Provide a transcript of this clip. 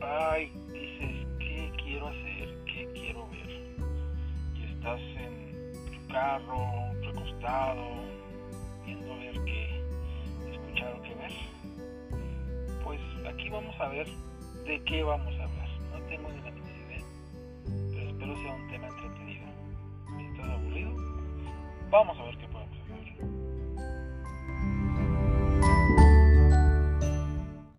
ay, dices, ¿qué quiero hacer? ¿Qué quiero ver? Y estás en tu carro, recostado, viendo ver qué, escuchar o qué ver. Pues aquí vamos a ver de qué vamos a hablar. No tengo ni la menor idea, pero espero sea un tema entretenido. Si estás aburrido, vamos a ver qué pasa.